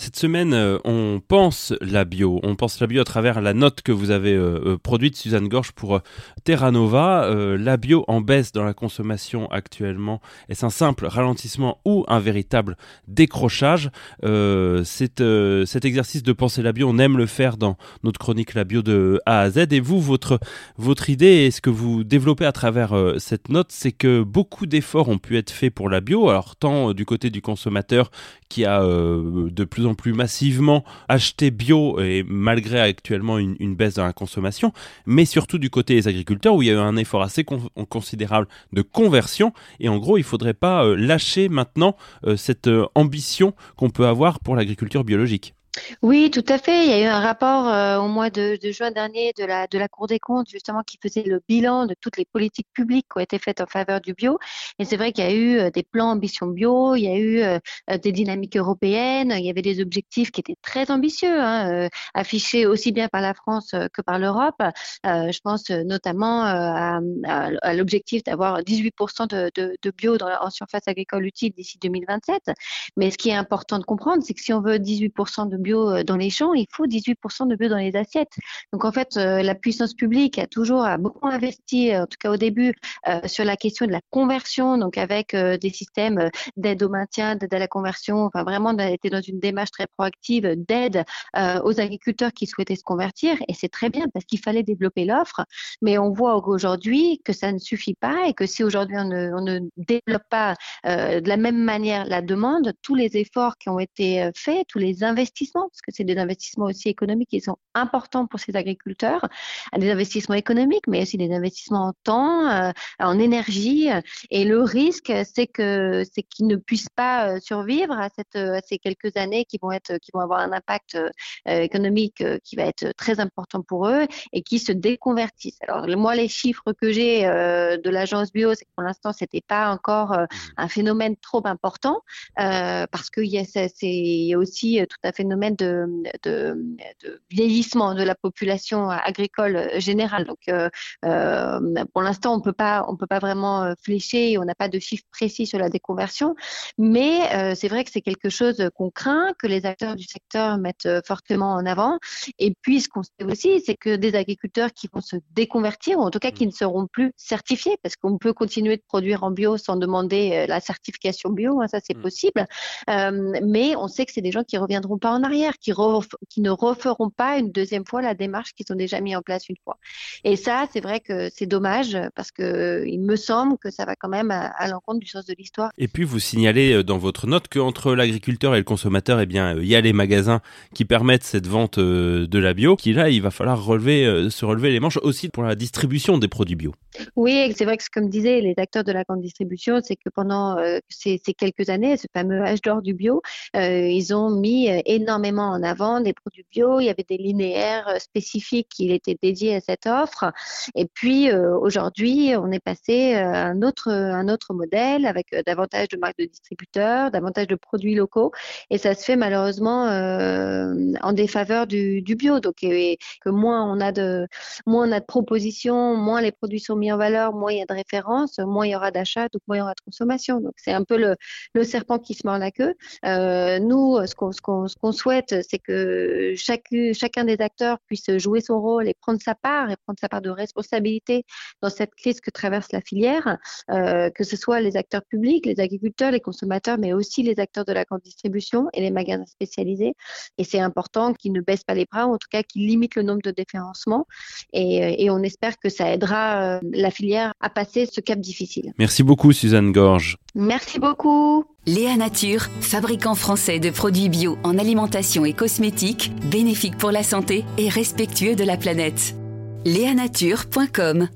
Cette semaine, euh, on pense la bio. On pense la bio à travers la note que vous avez euh, euh, produite, Suzanne Gorge, pour Terra Nova. la bio en baisse dans la consommation actuellement. Est-ce un simple ralentissement ou un véritable décrochage? Cet exercice de penser la bio. On aime le faire dans notre chronique La bio de A à Z. Et vous, votre, votre idée et ce que vous développez à travers cette note, c'est que beaucoup d'efforts ont pu être faits pour la bio. Alors tant du côté du consommateur qui a de plus en plus massivement acheté bio et malgré actuellement une, baisse dans la consommation, mais surtout du côté des agriculteurs où il y a eu un effort assez considérable de conversion et en gros il faudrait pas euh, lâcher maintenant euh, cette euh, ambition qu'on peut avoir pour l'agriculture biologique. Oui, tout à fait. Il y a eu un rapport euh, au mois de, juin dernier de la, Cour des comptes, justement, qui faisait le bilan de toutes les politiques publiques qui ont été faites en faveur du bio. Et c'est vrai qu'il y a eu euh, des plans ambition bio, il y a eu euh, des dynamiques européennes, il y avait des objectifs qui étaient très ambitieux, hein, affichés aussi bien par la France que par l'Europe. je pense notamment à, l'objectif d'avoir 18% de, de, de bio dans, en surface agricole utile d'ici 2027. Mais ce qui est important de comprendre, c'est que si on veut 18% de bio euh, dans les champs, il faut 18% de bio dans les assiettes. Donc en fait, euh, la puissance publique a toujours beaucoup investi, en tout cas au début, euh, sur la question de la conversion, donc avec des systèmes d'aide au maintien, d'aide à la conversion. Enfin vraiment, on a été dans une démarche très proactive d'aide aux agriculteurs qui souhaitaient se convertir, et c'est très bien parce qu'il fallait développer l'offre. Mais on voit aujourd'hui que ça ne suffit pas et que si aujourd'hui on ne développe pas de la même manière la demande, tous les efforts qui ont été faits, tous les investissements parce que c'est des investissements aussi économiques qui sont importants pour ces agriculteurs, des investissements économiques, mais aussi des investissements en temps, euh, en énergie. Et le risque, c'est que c'est qu'ils ne puissent pas euh, survivre à, cette, à ces quelques années qui vont être, qui vont avoir un impact euh, économique qui va être très important pour eux et qui se déconvertissent. Alors moi, les chiffres que j'ai de l'agence bio, c'est que pour l'instant, c'était pas encore mmh. un phénomène trop important parce qu'il y a, y a aussi tout un phénomène de, de, vieillissement de la population agricole générale. Donc, euh, euh, pour l'instant, on peut pas, on peut pas vraiment euh, flécher, on n'a pas de chiffres précis sur la déconversion, mais c'est vrai que c'est quelque chose qu'on craint, que les acteurs du secteur mettent fortement en avant. Et puis, ce qu'on sait aussi, c'est que des agriculteurs qui vont se déconvertir, ou en tout cas qui ne seront plus certifiés, parce qu'on peut continuer de produire en bio sans demander la certification bio, hein, ça c'est mmh. possible. mais on sait que c'est des gens qui reviendront pas en arrière qui, ne referont pas une deuxième fois la démarche qu'ils ont déjà mis en place une fois. Et ça, c'est vrai que c'est dommage parce que il me semble que ça va quand même à, l'encontre du sens de l'histoire. Et puis vous signalez euh, dans votre note qu'entre l'agriculteur et le consommateur, eh bien, euh, il y a les magasins qui permettent cette vente euh, de la bio. Qui là, il va falloir relever, se relever les manches aussi pour la distribution des produits bio. Oui, c'est vrai que comme disaient les acteurs de la grande distribution, c'est que pendant ces, quelques années, ce fameux âge d'or du bio, ils ont mis énormément en avant des produits bio. Il y avait des linéaires euh, spécifiques qui étaient dédiés à cette offre. Et puis euh, aujourd'hui, on est passé euh, à un autre, un autre modèle avec davantage de marques de distributeurs, davantage de produits locaux. Et ça se fait malheureusement en défaveur du, du bio. Donc que moins on a de moins on a de propositions, moins les produits sont mis en valeur, moins il y a de références, moins il y aura d'achats, donc moins il y aura de consommation. Donc c'est un peu le, serpent qui se mord la queue. nous, ce qu'on ce qu'on souhaite c'est que chacun des acteurs puisse jouer son rôle et prendre sa part et prendre sa part de responsabilité dans cette crise que traverse la filière, euh, que ce soit les acteurs publics, les agriculteurs, les consommateurs, mais aussi les acteurs de la grande distribution et les magasins spécialisés. Et c'est important qu'ils ne baissent pas les bras, en tout cas qu'ils limitent le nombre de déférencements. Et, et on espère que ça aidera euh, la filière à passer ce cap difficile. Merci beaucoup, Suzanne Gorge. Merci beaucoup. Léa Nature, fabricant français de produits bio en alimentation et cosmétiques, bénéfique pour la santé et respectueux de la planète. Léanature.com